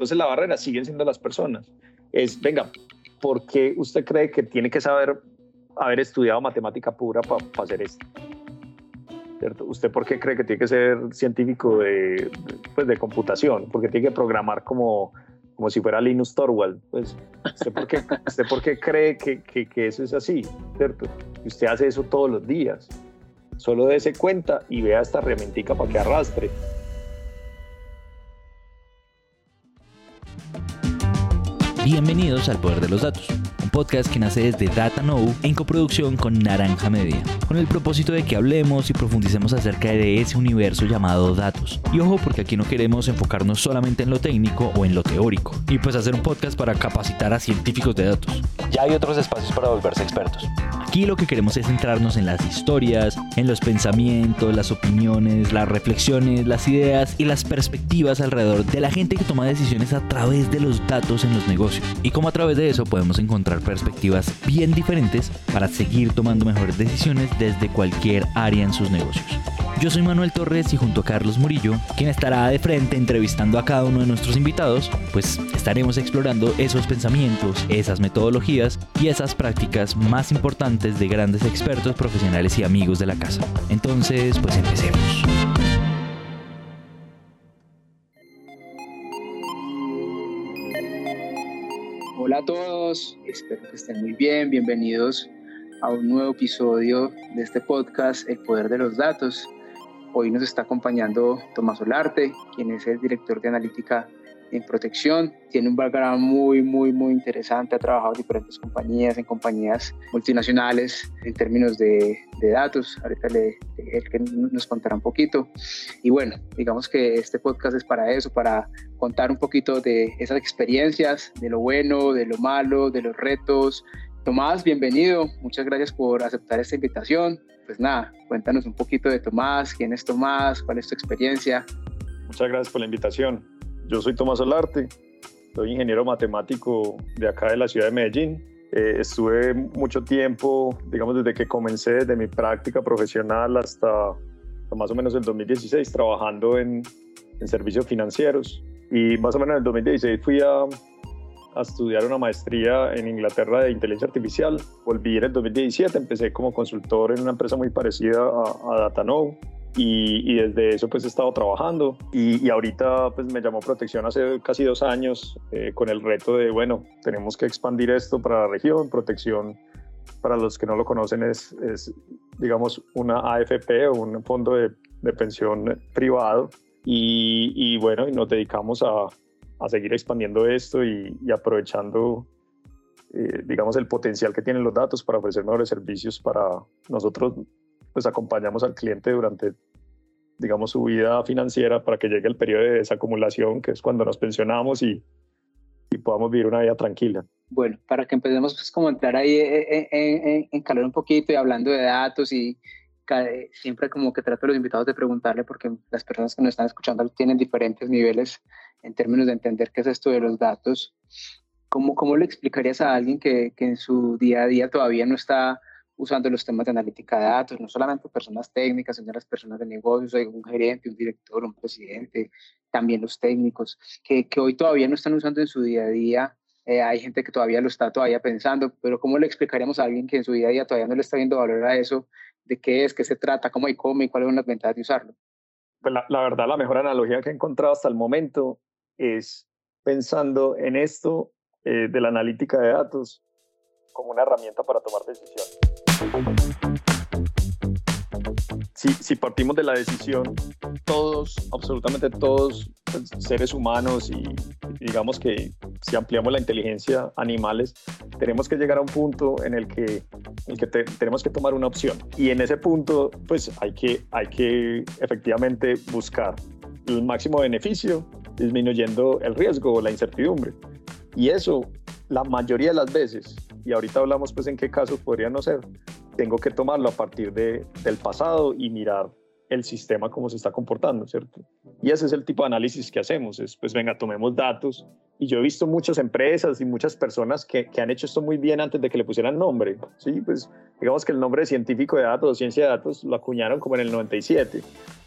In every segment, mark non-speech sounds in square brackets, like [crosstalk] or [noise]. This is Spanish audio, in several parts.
Entonces la barrera siguen siendo las personas. Es, venga, ¿por qué usted cree que tiene que saber, haber estudiado matemática pura para hacer esto? ¿Cierto? ¿Usted por qué cree que tiene que ser científico de, pues, de computación? Porque tiene que programar como, como si fuera Linus Torvald. Pues, ¿usted, por qué, ¿Usted por qué cree que, que, que eso es así? ¿Cierto? Y usted hace eso todos los días. Solo dése cuenta y vea esta herramientica para que arrastre. Bienvenidos al Poder de los Datos, podcast que nace desde Data Know en coproducción con Naranja Media, con el propósito de que hablemos y profundicemos acerca de ese universo llamado datos. Y ojo, porque aquí no queremos enfocarnos solamente en lo técnico o en lo teórico, y pues hacer un podcast para capacitar a científicos de datos. Ya hay otros espacios para volverse expertos. Aquí lo que queremos es centrarnos en las historias, en los pensamientos, las opiniones, las reflexiones, las ideas y las perspectivas alrededor de la gente que toma decisiones a través de los datos en los negocios. Y cómo a través de eso podemos encontrar perspectivas bien diferentes para seguir tomando mejores decisiones desde cualquier área en sus negocios. Yo soy Manuel Torres y junto a Carlos Murillo, quien estará de frente entrevistando a cada uno de nuestros invitados, pues estaremos explorando esos pensamientos, esas metodologías y esas prácticas más importantes de grandes expertos profesionales y amigos de la casa. Entonces, pues empecemos. Hola a todos, espero que estén muy bien, bienvenidos a un nuevo episodio de este podcast El Poder de los Datos. Hoy nos está acompañando Tomás Olarte, quien es el director de analítica en protección. Tiene un background muy, muy, muy interesante. Ha trabajado en diferentes compañías, en compañías multinacionales en términos de, datos. Ahorita le, él que nos contará un poquito. Y bueno, digamos que este podcast es para eso, para contar un poquito de esas experiencias, de lo bueno, de lo malo, de los retos. Tomás, bienvenido. Muchas gracias por aceptar esta invitación pues nada, cuéntanos un poquito de Tomás, quién es Tomás, cuál es tu experiencia. Muchas gracias por la invitación. Yo soy Tomás Olarte, soy ingeniero matemático de acá de la ciudad de Medellín. Eh, estuve mucho tiempo, digamos, desde que comencé, desde mi práctica profesional hasta, más o menos el 2016, trabajando en, en servicios financieros. Y más o menos en el 2016 fui a, a estudiar una maestría en Inglaterra de inteligencia artificial. Volví en el 2017, empecé como consultor en una empresa muy parecida a, a DataKnow. Y, y, desde eso pues he estado trabajando. Y, y, ahorita pues me llamó protección hace casi dos años eh, con el reto de bueno tenemos que expandir esto para la región. Protección para los que no lo conocen es, es digamos una AFP o un fondo de, de pensión privado. Y, y, bueno y nos dedicamos a, a seguir expandiendo esto y, aprovechando, eh, digamos, el potencial que tienen los datos para ofrecer mejores servicios para nosotros, pues acompañamos al cliente durante, digamos, su vida financiera para que llegue el periodo de desacumulación, que es cuando nos pensionamos y, y podamos vivir una vida tranquila. Bueno, para que empecemos pues como entrar ahí en, en, en calor un poquito y hablando de datos y siempre como que trato a los invitados de preguntarle porque las personas que nos están escuchando tienen diferentes niveles en términos de entender qué es esto de los datos. ¿Cómo, cómo le explicarías a alguien que, que en su día a día todavía no está usando los temas de analítica de datos, no solamente personas técnicas, sino las personas de negocios, hay un gerente, un director, un presidente, también los técnicos, que, que hoy todavía no están usando en su día a día. Eh, hay gente que todavía lo está todavía pensando, pero ¿cómo le explicaríamos a alguien que en su día a día todavía no le está viendo valor a eso? ¿De qué es, qué se trata, cómo y cómo y cuáles son las ventajas de usarlo? Pues la, la verdad, la mejor analogía que he encontrado hasta el momento es pensando en esto eh, de la analítica de datos como una herramienta para tomar decisiones. Si, si, partimos de la decisión, todos, absolutamente todos, pues, seres humanos y digamos que si ampliamos la inteligencia, animales, tenemos que llegar a un punto en el que, en el que te, tenemos que tomar una opción. Y en ese punto, pues hay que, hay que efectivamente buscar el máximo beneficio disminuyendo el riesgo o la incertidumbre. Y eso, la mayoría de las veces, y ahorita hablamos pues en qué casos podría no ser, tengo que tomarlo a partir de, del pasado y mirar el sistema cómo se está comportando, ¿cierto? Y ese es el tipo de análisis que hacemos, es pues venga, tomemos datos. Y yo he visto muchas empresas y muchas personas que, que han hecho esto muy bien antes de que le pusieran nombre, ¿sí? Pues digamos que el nombre de científico de datos o ciencia de datos lo acuñaron como en el 97,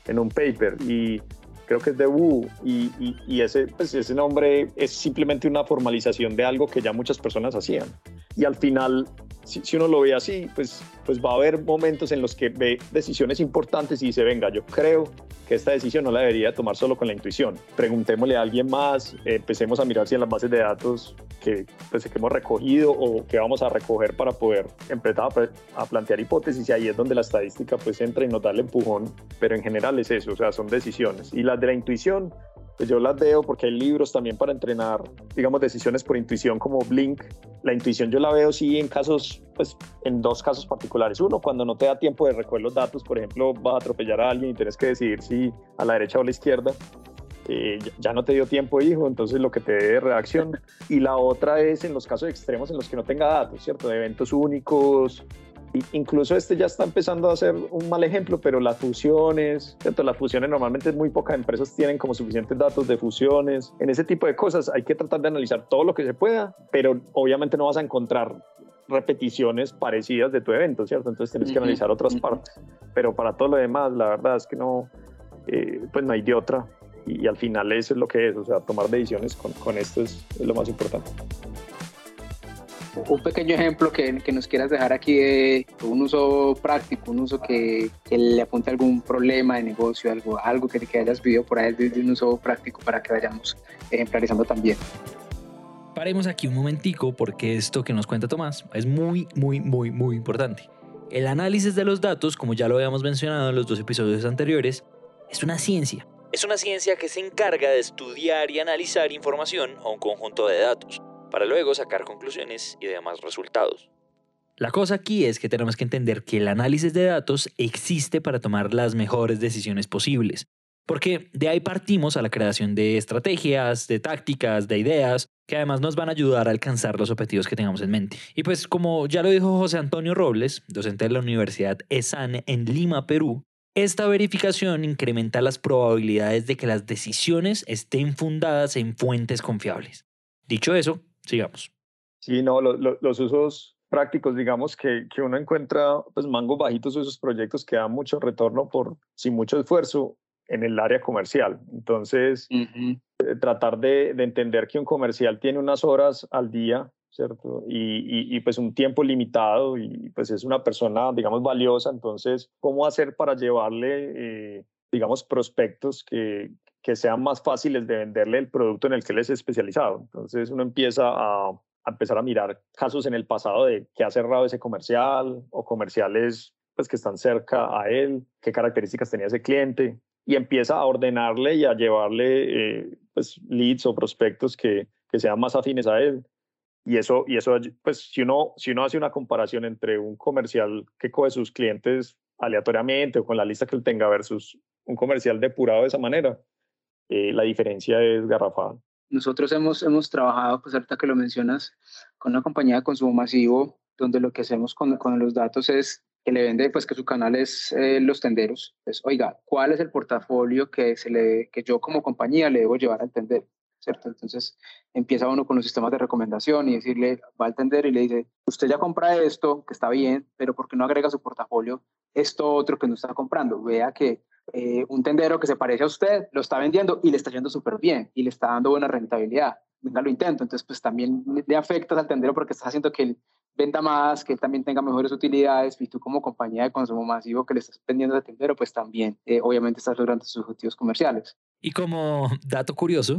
en un paper. Y creo que es de Wu, y, y, ese, pues ese nombre es simplemente una formalización de algo que ya muchas personas hacían. Y al final, si, uno lo ve así, pues, pues va a haber momentos en los que ve decisiones importantes y dice, venga, yo creo que esta decisión no la debería tomar solo con la intuición. Preguntémosle a alguien más, empecemos a mirar si en las bases de datos que, pues, que hemos recogido o que vamos a recoger para poder empezar a, a, plantear hipótesis y ahí es donde la estadística pues entra y nos da el empujón, pero en general es eso, o sea, son decisiones. Y las de la intuición, pues yo las veo porque hay libros también para entrenar, digamos, decisiones por intuición como Blink. La intuición yo la veo sí en casos, pues en dos casos particulares. Uno, cuando no te da tiempo de recoger los datos, por ejemplo, vas a atropellar a alguien y tienes que decidir si a la derecha o a la izquierda. Eh, ya no te dio tiempo, hijo, entonces lo que te dé de reacción. [laughs] Y la otra es en los casos extremos en los que no tenga datos, ¿cierto? De eventos únicos, Incluso este ya está empezando a ser un mal ejemplo, pero las fusiones, ¿cierto? las fusiones normalmente muy pocas empresas tienen como suficientes datos de fusiones. En ese tipo de cosas hay que tratar de analizar todo lo que se pueda, pero obviamente no vas a encontrar repeticiones parecidas de tu evento, ¿cierto? Entonces tienes que analizar otras partes. Pero para todo lo demás, la verdad es que no, eh, pues no hay de otra. Y, al final eso es lo que es, o sea, tomar decisiones con, con esto es lo más importante un pequeño ejemplo que, que, nos quieras dejar aquí de un uso práctico, un uso que, que le apunte algún problema de negocio, algo, algo que, que hayas vivido por ahí de un uso práctico para que vayamos ejemplarizando también. Paremos aquí un momentico porque esto que nos cuenta Tomás es muy, muy, muy, muy importante. El análisis de los datos, como ya lo habíamos mencionado en los dos episodios anteriores, es una ciencia. Es una ciencia que se encarga de estudiar y analizar información a un conjunto de datos para luego sacar conclusiones y demás resultados. La cosa aquí es que tenemos que entender que el análisis de datos existe para tomar las mejores decisiones posibles, porque de ahí partimos a la creación de estrategias, de tácticas, de ideas, que además nos van a ayudar a alcanzar los objetivos que tengamos en mente. Y pues como ya lo dijo José Antonio Robles, docente de la Universidad ESAN en Lima, Perú, esta verificación incrementa las probabilidades de que las decisiones estén fundadas en fuentes confiables. Dicho eso, Sigamos. Sí, no, los usos prácticos, digamos, que, que, uno encuentra pues mangos bajitos esos proyectos que dan mucho retorno por sin mucho esfuerzo en el área comercial. Entonces, eh, tratar de, de, entender que un comercial tiene unas horas al día, ¿cierto? Y, y, pues un tiempo limitado y pues es una persona, digamos, valiosa. Entonces, ¿cómo hacer para llevarle, eh, digamos, prospectos que, que sean más fáciles de venderle el producto en el que él es especializado. Entonces uno empieza a, empezar a mirar casos en el pasado de que ha cerrado ese comercial o comerciales pues, que están cerca a él, qué características tenía ese cliente y empieza a ordenarle y a llevarle eh, pues, leads o prospectos que, que sean más afines a él. Y eso, y eso, pues si uno, si uno hace una comparación entre un comercial que coge sus clientes aleatoriamente o con la lista que él tenga versus un comercial depurado de esa manera, eh, la diferencia es garrafal. Nosotros hemos, hemos trabajado, pues ahorita que lo mencionas, con una compañía de consumo masivo, donde lo que hacemos con, con los datos es que le vende, pues que su canal es eh, los tenderos. Pues, oiga, ¿cuál es el portafolio que, se le, que yo como compañía le debo llevar al tendero? ¿Cierto? Entonces empieza uno con los sistemas de recomendación y decirle, va al tendero y le dice, usted ya compra esto, que está bien, pero ¿por qué no agrega su portafolio esto otro que no está comprando? Vea que eh, un tendero que se parece a usted lo está vendiendo y le está yendo súper bien y le está dando buena rentabilidad. Venga, lo intento. Entonces, pues también le afectas al tendero porque estás haciendo que él venda más, que él también tenga mejores utilidades y tú como compañía de consumo masivo que le estás vendiendo al tendero, pues también eh, obviamente estás logrando sus objetivos comerciales. Y como dato curioso,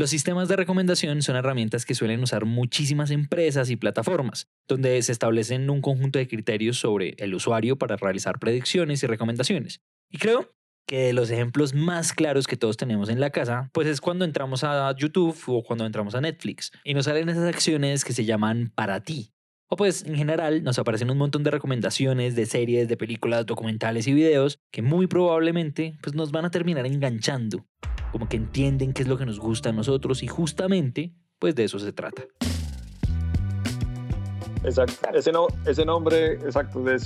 los sistemas de recomendación son herramientas que suelen usar muchísimas empresas y plataformas, donde se establecen un conjunto de criterios sobre el usuario para realizar predicciones y recomendaciones. Y creo que de los ejemplos más claros que todos tenemos en la casa, pues es cuando entramos a YouTube o cuando entramos a Netflix y nos salen esas acciones que se llaman para ti. O pues en general nos aparecen un montón de recomendaciones de series, de películas, documentales y videos que muy probablemente pues nos van a terminar enganchando. Como que entienden qué es lo que nos gusta a nosotros y justamente pues de eso se trata. Exacto. Ese, no, ese nombre exacto de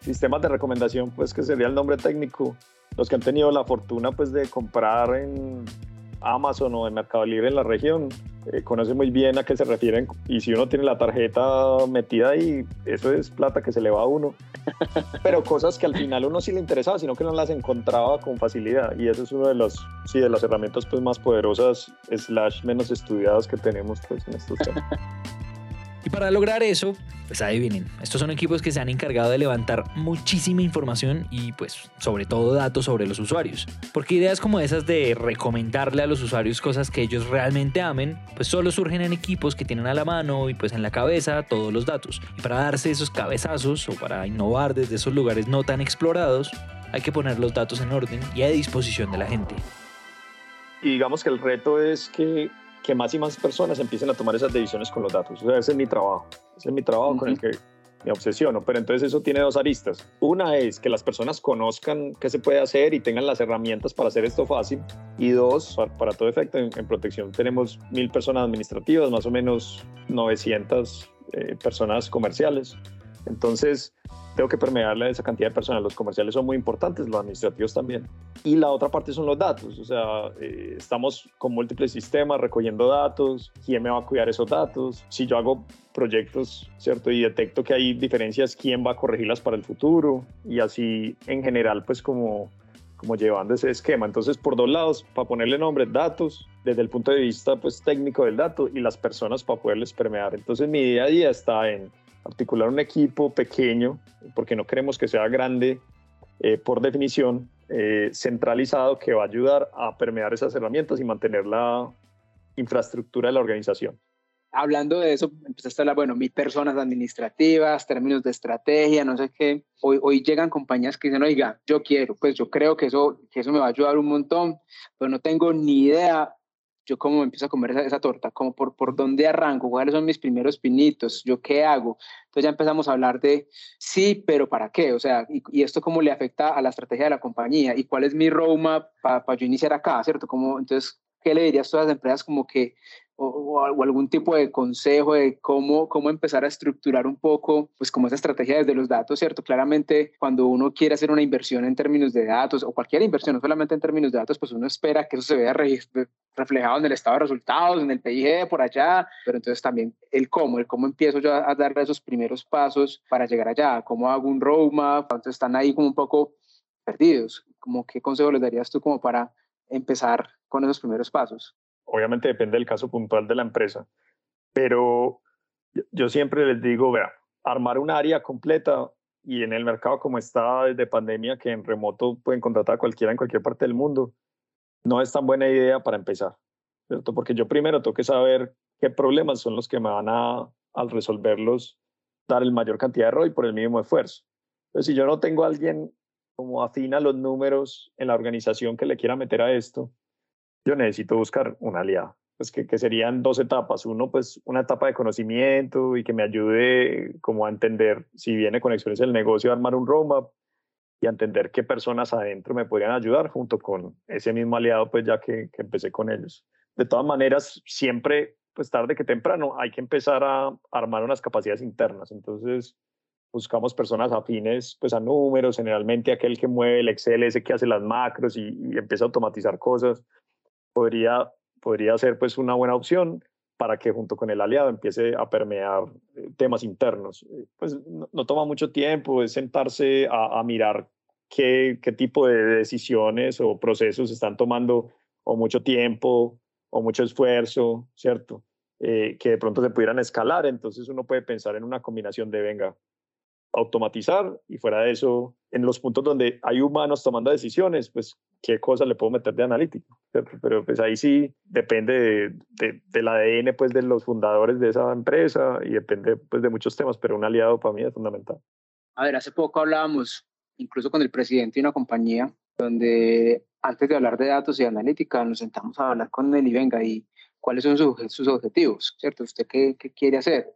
sistemas de recomendación, pues que sería el nombre técnico, los que han tenido la fortuna pues de comprar en Amazon o en Mercado Libre en la región, eh, conoce muy bien a qué se refieren y si uno tiene la tarjeta metida ahí, eso es plata que se le va a uno. [laughs] Pero cosas que al final uno sí le interesaba, sino que no las encontraba con facilidad y eso es una de las, sí, de las herramientas pues, más poderosas slash menos estudiadas que tenemos pues, en estos temas. [laughs] Y para lograr eso, pues adivinen, estos son equipos que se han encargado de levantar muchísima información y pues sobre todo datos sobre los usuarios. Porque ideas como esas de recomendarle a los usuarios cosas que ellos realmente amen, pues solo surgen en equipos que tienen a la mano y pues en la cabeza todos los datos. Y para darse esos cabezazos o para innovar desde esos lugares no tan explorados, hay que poner los datos en orden y a disposición de la gente. Y digamos que el reto es que que más y más personas empiecen a tomar esas decisiones con los datos. O sea, ese es mi trabajo. Ese es mi trabajo con el que me obsesiono. Pero entonces eso tiene dos aristas. Una es que las personas conozcan qué se puede hacer y tengan las herramientas para hacer esto fácil. Y dos, para, todo efecto, en, protección tenemos mil personas administrativas, más o menos 900 eh, personas comerciales. Entonces, tengo que permearle a esa cantidad de personas. Los comerciales son muy importantes, los administrativos también. Y la otra parte son los datos. O sea, eh, estamos con múltiples sistemas recogiendo datos. ¿Quién me va a cuidar esos datos? Si yo hago proyectos, ¿cierto? Y detecto que hay diferencias, ¿quién va a corregirlas para el futuro? Y así, en general, pues como como llevando ese esquema. Entonces, por dos lados, para ponerle nombre, datos, desde el punto de vista pues, técnico del dato y las personas para poderles permear. Entonces, mi día a día está en articular un equipo pequeño, porque no queremos que sea grande eh, por definición, eh, centralizado, que va a ayudar a permear esas herramientas y mantener la infraestructura de la organización. Hablando de eso, empezaste a hablar, bueno, mis personas administrativas, términos de estrategia, no sé qué. Hoy, hoy llegan compañías que dicen, oiga, yo quiero, pues yo creo que eso, que eso me va a ayudar un montón, pero no tengo ni idea yo cómo empiezo a comer esa, torta, como por, por dónde arranco, cuáles son mis primeros pinitos, yo qué hago. Entonces ya empezamos a hablar de sí, pero ¿para qué? O sea, y, esto cómo le afecta a la estrategia de la compañía y cuál es mi roadmap para yo iniciar acá, ¿cierto? Como, entonces, ¿qué le dirías a todas las empresas como que o, algún tipo de consejo de cómo, cómo empezar a estructurar un poco, pues como esa estrategia desde los datos, ¿cierto? Claramente cuando uno quiere hacer una inversión en términos de datos o cualquier inversión, no solamente en términos de datos, pues uno espera que eso se vea reflejado en el estado de resultados, en el PIG por allá, pero entonces también el cómo, el cómo empiezo yo a, dar esos primeros pasos para llegar allá, cómo hago un roadmap, entonces están ahí como un poco perdidos, como qué consejo les darías tú como para empezar con esos primeros pasos? Obviamente depende del caso puntual de la empresa, pero yo siempre les digo, vea, armar un área completa y en el mercado como está desde pandemia, que en remoto pueden contratar a cualquiera en cualquier parte del mundo, no es tan buena idea para empezar. Porque yo primero tengo que saber qué problemas son los que me van a, al resolverlos, dar el mayor cantidad de ROI por el mínimo esfuerzo. Entonces, si yo no tengo a alguien como afina los números en la organización que le quiera meter a esto, yo necesito buscar un aliado, pues que, que, serían dos etapas. Uno, pues una etapa de conocimiento y que me ayude como a entender, si viene con experiencia del negocio, a armar un roadmap y a entender qué personas adentro me podrían ayudar junto con ese mismo aliado, pues ya que, que empecé con ellos. De todas maneras, siempre, pues tarde que temprano, hay que empezar a armar unas capacidades internas. Entonces, buscamos personas afines pues a números, generalmente aquel que mueve el Excel, ese que hace las macros y, y empieza a automatizar cosas podría, podría ser pues una buena opción para que junto con el aliado empiece a permear eh, temas internos. Eh, pues no, toma mucho tiempo, es sentarse a, mirar qué, qué tipo de decisiones o procesos están tomando o mucho tiempo o mucho esfuerzo, ¿cierto? Eh, que de pronto se pudieran escalar, entonces uno puede pensar en una combinación de, venga, automatizar y fuera de eso, en los puntos donde hay humanos tomando decisiones, pues qué cosa le puedo meter de analítico. Pero pues ahí sí depende de, del ADN pues de los fundadores de esa empresa y depende pues de muchos temas, pero un aliado para mí es fundamental. A ver, hace poco hablábamos incluso con el presidente de una compañía donde antes de hablar de datos y analítica nos sentamos a hablar con él y venga, ¿y cuáles son sus, sus objetivos? ¿Cierto? ¿Usted qué, qué quiere hacer?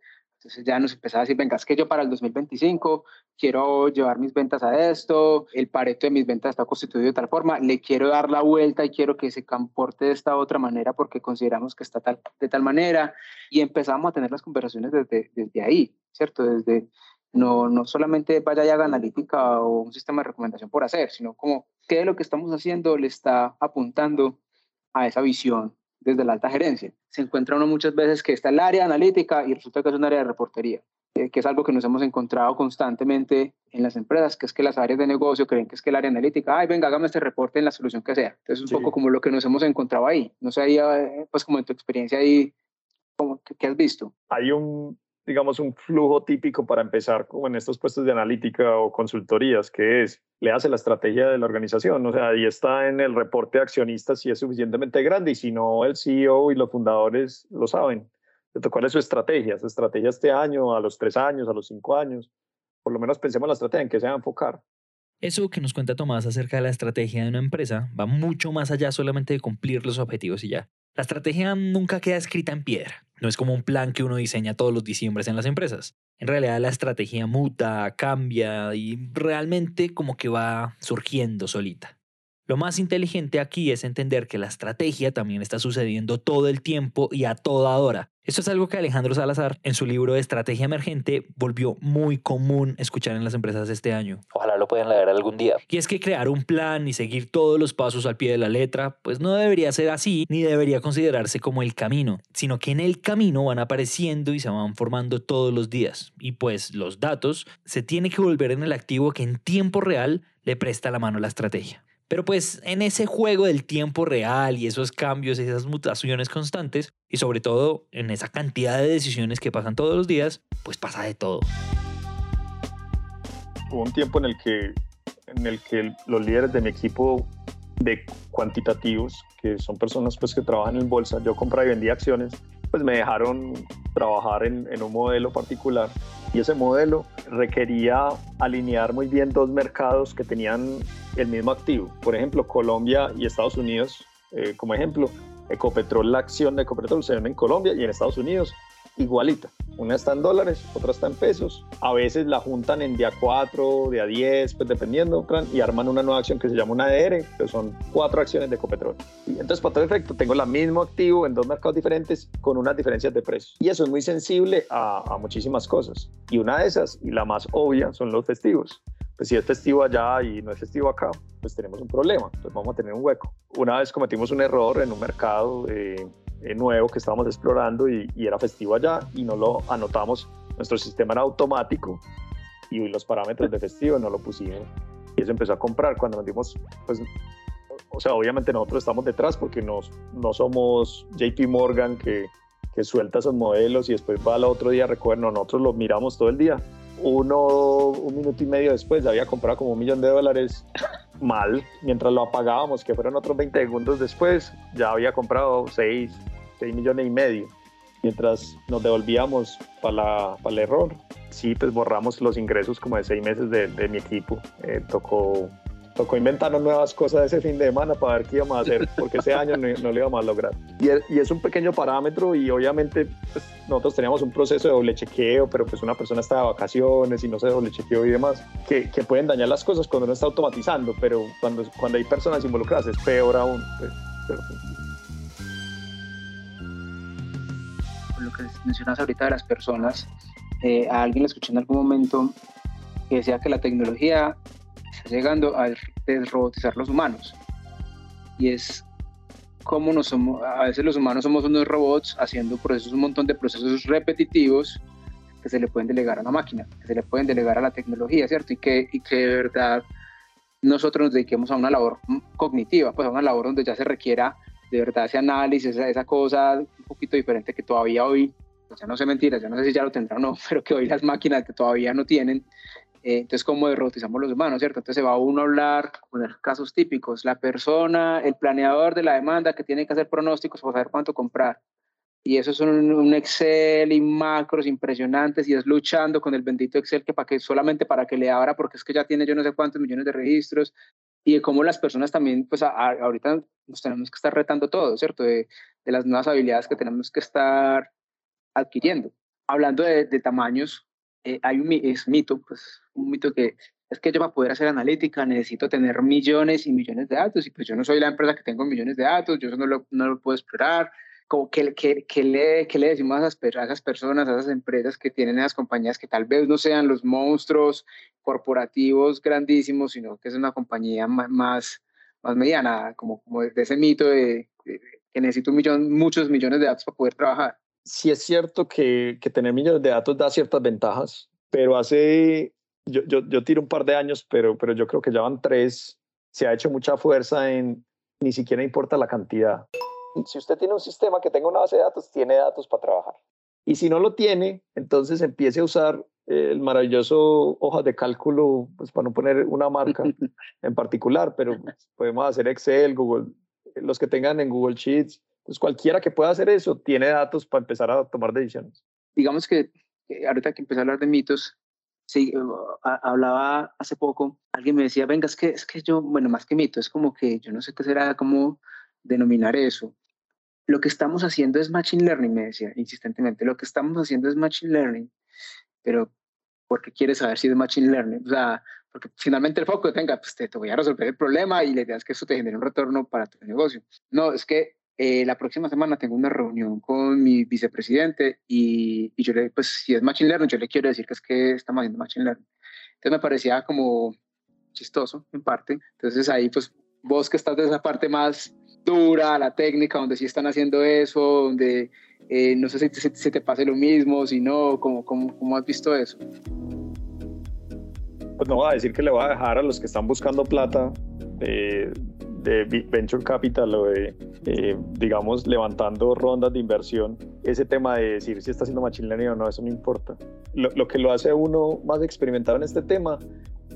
Entonces ya nos empezaba a decir, venga, es que yo para el 2025 quiero llevar mis ventas a esto, el pareto de mis ventas está constituido de tal forma, le quiero dar la vuelta y quiero que se comporte de esta otra manera porque consideramos que está tal, de tal manera. Y empezamos a tener las conversaciones desde, desde ahí, ¿cierto? Desde no, no solamente vaya y haga analítica o un sistema de recomendación por hacer, sino como qué de lo que estamos haciendo le está apuntando a esa visión desde la alta gerencia. Se encuentra uno muchas veces que está el área analítica y resulta que es un área de reportería, eh, que es algo que nos hemos encontrado constantemente en las empresas, que es que las áreas de negocio creen que es que el área analítica, ay, venga, hágame este reporte en la solución que sea. Entonces, es un poco como lo que nos hemos encontrado ahí. No sé, ahí, eh, pues como en tu experiencia ahí, ¿qué has visto? Hay un digamos, un flujo típico para empezar como en estos puestos de analítica o consultorías, que es, le hace la estrategia de la organización, o sea, ahí está en el reporte de accionistas si es suficientemente grande y si no, el CEO y los fundadores lo saben. ¿Cuál es su estrategia? Su estrategia este año, a los tres años, a los cinco años. Por lo menos pensemos la estrategia en qué se va a enfocar. Eso que nos cuenta Tomás acerca de la estrategia de una empresa va mucho más allá solamente de cumplir los objetivos y ya. La estrategia nunca queda escrita en piedra. No es como un plan que uno diseña todos los diciembres en las empresas. En realidad la estrategia muta, cambia y realmente como que va surgiendo solita. Lo más inteligente aquí es entender que la estrategia también está sucediendo todo el tiempo y a toda hora. Esto es algo que Alejandro Salazar, en su libro de Estrategia Emergente, volvió muy común escuchar en las empresas este año. Ojalá lo puedan leer algún día. Y es que crear un plan y seguir todos los pasos al pie de la letra, pues no debería ser así, ni debería considerarse como el camino, sino que en el camino van apareciendo y se van formando todos los días. Y pues los datos se tiene que volver en el activo que en tiempo real le presta la mano a la estrategia. Pero pues en ese juego del tiempo real y esos cambios, esas mutaciones constantes, y sobre todo en esa cantidad de decisiones que pasan todos los días, pues pasa de todo. Hubo un tiempo en el que, en el que los líderes de mi equipo de cuantitativos, que son personas pues, que trabajan en bolsa, yo compraba y vendía acciones, pues me dejaron trabajar en, en un modelo particular y ese modelo requería alinear muy bien dos mercados que tenían el mismo activo. Por ejemplo, Colombia y Estados Unidos, eh, como ejemplo, Ecopetrol, la acción de Ecopetrol se vende en Colombia y en Estados Unidos igualita. Una está en dólares, otra está en pesos. A veces la juntan en día 4, día 10, pues dependiendo, y arman una nueva acción que se llama una ADR, que son cuatro acciones de Ecopetrol. Entonces, para todo efecto, tengo el mismo activo en dos mercados diferentes con unas diferencias de precio. Y eso es muy sensible a, a muchísimas cosas. Y una de esas, y la más obvia, son los festivos pues si es festivo allá y no es festivo acá, pues tenemos un problema, entonces vamos a tener un hueco. Una vez cometimos un error en un mercado eh, eh, nuevo que estábamos explorando y, era festivo allá y no lo anotamos, nuestro sistema era automático y los parámetros de festivo no lo pusimos. Y eso empezó a comprar. Cuando nos dimos, pues, o sea, obviamente nosotros estamos detrás porque nos, no somos JP Morgan que, que suelta esos modelos y después va al otro día a nosotros los miramos todo el día uno, un minuto y medio después, había comprado como un millón de dólares [laughs] mal, mientras lo apagábamos, que fueron otros 20 segundos después, ya había comprado 6, 6 millones y medio. Mientras nos devolvíamos para el error, sí, pues borramos los ingresos como de seis meses de, de mi equipo. Eh, tocó tocó inventarnos nuevas cosas ese fin de semana para ver qué íbamos a hacer, porque ese año no, lo íbamos a lograr. [laughs] Y es, y es un pequeño parámetro y obviamente pues, nosotros teníamos un proceso de doble chequeo, pero pues una persona está de vacaciones y no se doble chequeo y demás, que, que, pueden dañar las cosas cuando uno está automatizando, pero cuando, cuando hay personas involucradas es peor aún. Pues, lo que mencionas ahorita de las personas, eh, a alguien le escuché en algún momento que decía que la tecnología llegando a desrobotizar los humanos. Y es como nos somos, a veces los humanos somos unos robots haciendo procesos, un montón de procesos repetitivos que se le pueden delegar a la máquina, que se le pueden delegar a la tecnología, ¿cierto? Y que, y que de verdad nosotros nos dediquemos a una labor cognitiva, pues a una labor donde ya se requiera de verdad ese análisis, esa, cosa un poquito diferente que todavía hoy, pues ya no sé mentiras, ya no sé si ya lo tendrán o no, [laughs] pero que hoy las máquinas que todavía no tienen, eh, entonces, ¿cómo derrotizamos los humanos, cierto? Entonces se va uno a hablar, poner casos típicos, la persona, el planeador de la demanda que tiene que hacer pronósticos para saber cuánto comprar. Y eso son un, Excel y macros impresionantes y es luchando con el bendito Excel que, para que solamente para que le abra porque es que ya tiene yo no sé cuántos millones de registros y de cómo las personas también, pues ahorita nos tenemos que estar retando todo, ¿cierto? De, de, las nuevas habilidades que tenemos que estar adquiriendo. Hablando de, de tamaños, eh, hay un es mito, pues un mito que es que yo para poder hacer analítica necesito tener millones y millones de datos y pues yo no soy la empresa que tengo millones de datos, yo eso no lo, no lo puedo explorar. Como que, que, que, le, que le decimos a esas, a esas personas, a esas empresas que tienen esas compañías que tal vez no sean los monstruos corporativos grandísimos, sino que es una compañía más, más mediana, como, como de ese mito de, que necesito un millón, muchos millones de datos para poder trabajar. Sí es cierto que, que tener millones de datos da ciertas ventajas, pero hace, yo, yo, yo tiro un par de años, pero, pero yo creo que ya van tres, se ha hecho mucha fuerza en ni siquiera importa la cantidad. Si usted tiene un sistema que tenga una base de datos, tiene datos para trabajar. Y si no lo tiene, entonces empiece a usar el maravilloso hojas de cálculo, pues para no poner una marca [laughs] en particular, pero podemos hacer Excel, Google, los que tengan en Google Sheets, pues cualquiera que pueda hacer eso tiene datos para empezar a tomar decisiones. Digamos que ahorita que empecé a hablar de mitos, sí, hablaba hace poco, alguien me decía, venga, es que, es que yo, bueno, más que mito, es como que yo no sé qué será, cómo denominar eso lo que estamos haciendo es Machine Learning, me decía insistentemente, lo que estamos haciendo es Machine Learning, pero ¿por qué quieres saber si es Machine Learning? O sea, porque finalmente el foco tenga, pues te, voy a resolver el problema y la idea es que eso te genere un retorno para tu negocio. No, es que eh, la próxima semana tengo una reunión con mi vicepresidente y, y, yo le, pues si es Machine Learning, yo le quiero decir que es que estamos haciendo Machine Learning. Entonces me parecía como chistoso en parte. Entonces ahí pues vos que estás de esa parte más dura, la técnica, donde sí están haciendo eso, donde eh, no sé si te, si te, pase lo mismo, si no, ¿cómo, cómo, cómo has visto eso? Pues no voy a decir que le voy a dejar a los que están buscando plata de, de venture capital o de, eh, digamos, levantando rondas de inversión, ese tema de decir si está haciendo machine learning o no, eso no importa. Lo, lo que lo hace uno más experimentado en este tema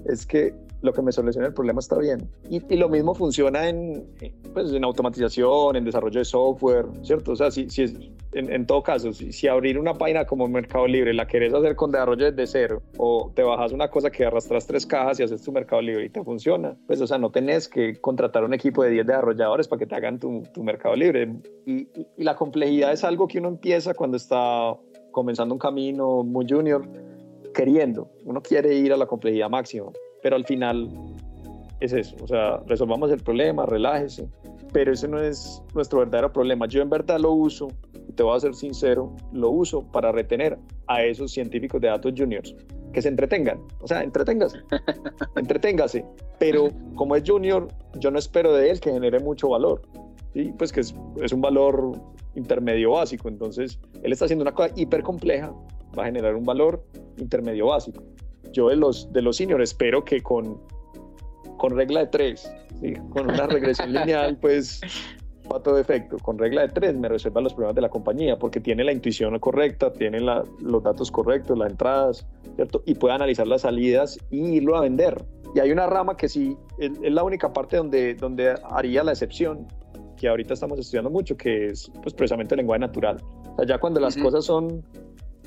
es que lo que me soluciona el problema está bien. Y, y, lo mismo funciona en, pues, en automatización, en desarrollo de software, ¿cierto? O sea, si, si es, en, en, todo caso, si, si, abrir una página como Mercado Libre la querés hacer con desarrollo desde cero, o te bajas una cosa que arrastras tres cajas y haces tu Mercado Libre y te funciona, pues, o sea, no tenés que contratar un equipo de 10 desarrolladores para que te hagan tu, tu Mercado Libre. Y, y, y la complejidad es algo que uno empieza cuando está comenzando un camino muy junior, queriendo. Uno quiere ir a la complejidad máxima pero al final es eso, o sea, resolvamos el problema, relájese, pero ese no es nuestro verdadero problema. Yo en verdad lo uso, te voy a ser sincero, lo uso para retener a esos científicos de datos juniors, que se entretengan, o sea, entreténgase, [laughs] entreténgase, pero como es junior, yo no espero de él que genere mucho valor, ¿sí? pues que es, es un valor intermedio básico, entonces él está haciendo una cosa hiper compleja, va a generar un valor intermedio básico. Yo de los, de los seniors espero que con, con regla de tres, con una regresión [laughs] lineal, pues a todo efecto, con regla de tres me resuelva los problemas de la compañía, porque tiene la intuición correcta, tiene la, los datos correctos, las entradas, ¿cierto? Y puede analizar las salidas y irlo a vender. Y hay una rama que sí, es, es la única parte donde, donde haría la excepción, que ahorita estamos estudiando mucho, que es pues, precisamente el lenguaje natural. O sea, ya cuando las uh -huh. cosas son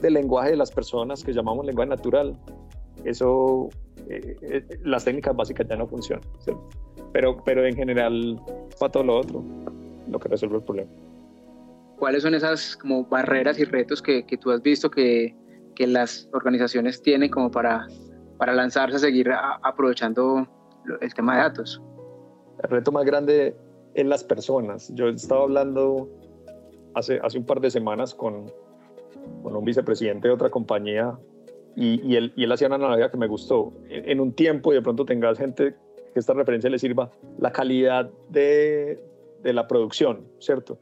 del lenguaje de las personas, que llamamos lenguaje natural, eso, eh, eh, las técnicas básicas ya no funcionan. ¿sí? Pero, pero en general, para todo lo otro, lo que resuelve el problema. ¿Cuáles son esas como barreras y retos que, que tú has visto que, que, las organizaciones tienen como para, para lanzarse a seguir a, aprovechando el tema de datos? El reto más grande es las personas. Yo estaba hablando hace, hace un par de semanas con, con un vicepresidente de otra compañía y, y, él, y él hacía una analogía que me gustó. En, en, un tiempo, y de pronto tengas gente que esta referencia le sirva, la calidad de, de la producción, ¿cierto?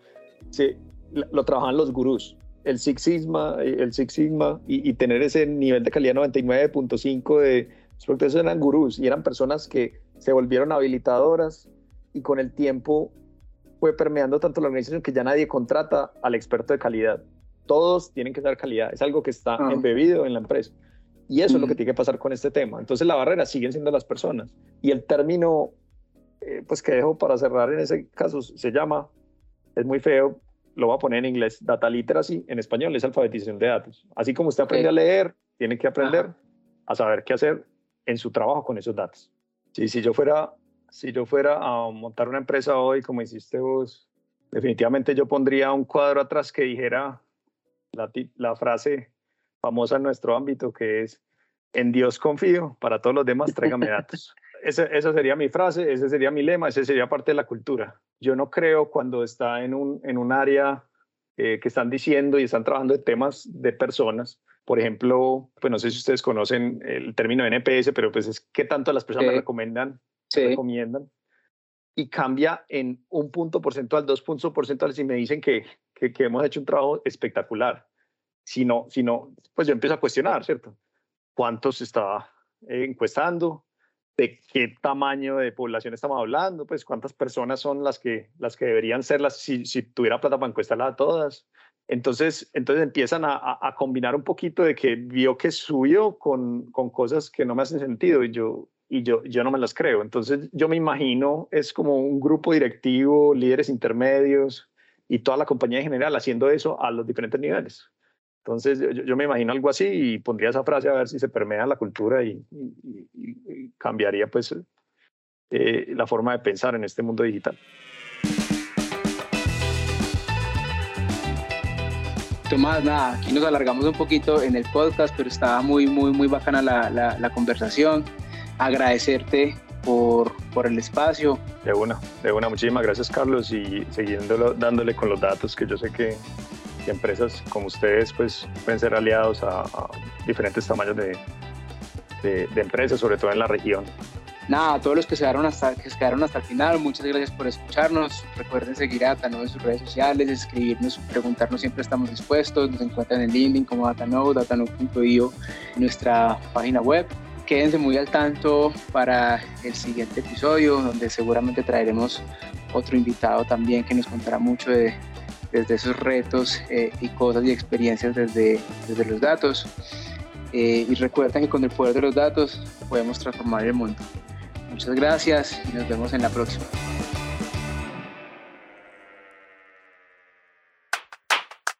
Sí, lo trabajan los gurús. El Six Sigma, el Six Sigma y, y tener ese nivel de calidad 99.5 de... Esos eran gurús y eran personas que se volvieron habilitadoras y con el tiempo fue permeando tanto la organización que ya nadie contrata al experto de calidad todos tienen que dar calidad, es algo que está -huh. embebido en la empresa. Y eso uh -huh. es lo que tiene que pasar con este tema. Entonces la barrera siguen siendo las personas. Y el término, eh, pues que dejo para cerrar en ese caso, se llama, es muy feo, lo voy a poner en inglés, data literacy, en español es alfabetización de datos. Así como usted aprende okay. a leer, tiene que aprender Ajá. a saber qué hacer en su trabajo con esos datos. Sí, si yo fuera, si yo fuera a montar una empresa hoy, como hiciste vos, definitivamente yo pondría un cuadro atrás que dijera la, la, frase famosa en nuestro ámbito que es en Dios confío, para todos los demás tráigame datos. [laughs] Esa, esa, sería mi frase, ese sería mi lema, ese sería parte de la cultura. Yo no creo cuando está en un, en un área eh, que están diciendo y están trabajando de temas de personas. Por ejemplo, pues no sé si ustedes conocen el término NPS, pero pues es qué tanto las personas sí. me recomiendan, sí. recomiendan. y cambia en un punto porcentual, dos puntos porcentuales y me dicen que, que, hemos hecho un trabajo espectacular. Si no, si no, pues yo empiezo a cuestionar, ¿cierto? ¿Cuántos está encuestando? ¿De qué tamaño de población estamos hablando? Pues cuántas personas son las que, las que deberían ser las, si, si tuviera plata para encuestarlas a todas. Entonces, entonces empiezan a, a, combinar un poquito de que vio que subió con, con cosas que no me hacen sentido y yo, y yo, yo no me las creo. Entonces yo me imagino es como un grupo directivo, líderes intermedios y toda la compañía en general haciendo eso a los diferentes niveles. Entonces yo, me imagino algo así y pondría esa frase a ver si se permea la cultura y, cambiaría pues eh, la forma de pensar en este mundo digital. Tomás, nada, aquí nos alargamos un poquito en el podcast, pero estaba muy, muy, muy bacana la, la, la conversación agradecerte por, por el espacio. De una, de una, muchísimas gracias Carlos y siguiéndolo, dándole con los datos que yo sé que, empresas como ustedes pues pueden ser aliados a, diferentes tamaños de, de, empresas, sobre todo en la región. Nada, a todos los que se, quedaron hasta, que se quedaron hasta el final, muchas gracias por escucharnos. Recuerden seguir a Datano en sus redes sociales, escribirnos, preguntarnos, siempre estamos dispuestos. Nos encuentran en LinkedIn como Datano, datano.io, nuestra página web quédense muy al tanto para el siguiente episodio, donde seguramente traeremos otro invitado también que nos contará mucho de, desde esos retos eh, y cosas y experiencias desde, desde los datos. Eh, y recuerden que con el poder de los datos podemos transformar el mundo. Muchas gracias y nos vemos en la próxima.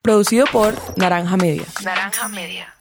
Producido por Naranja Media. Naranja Media.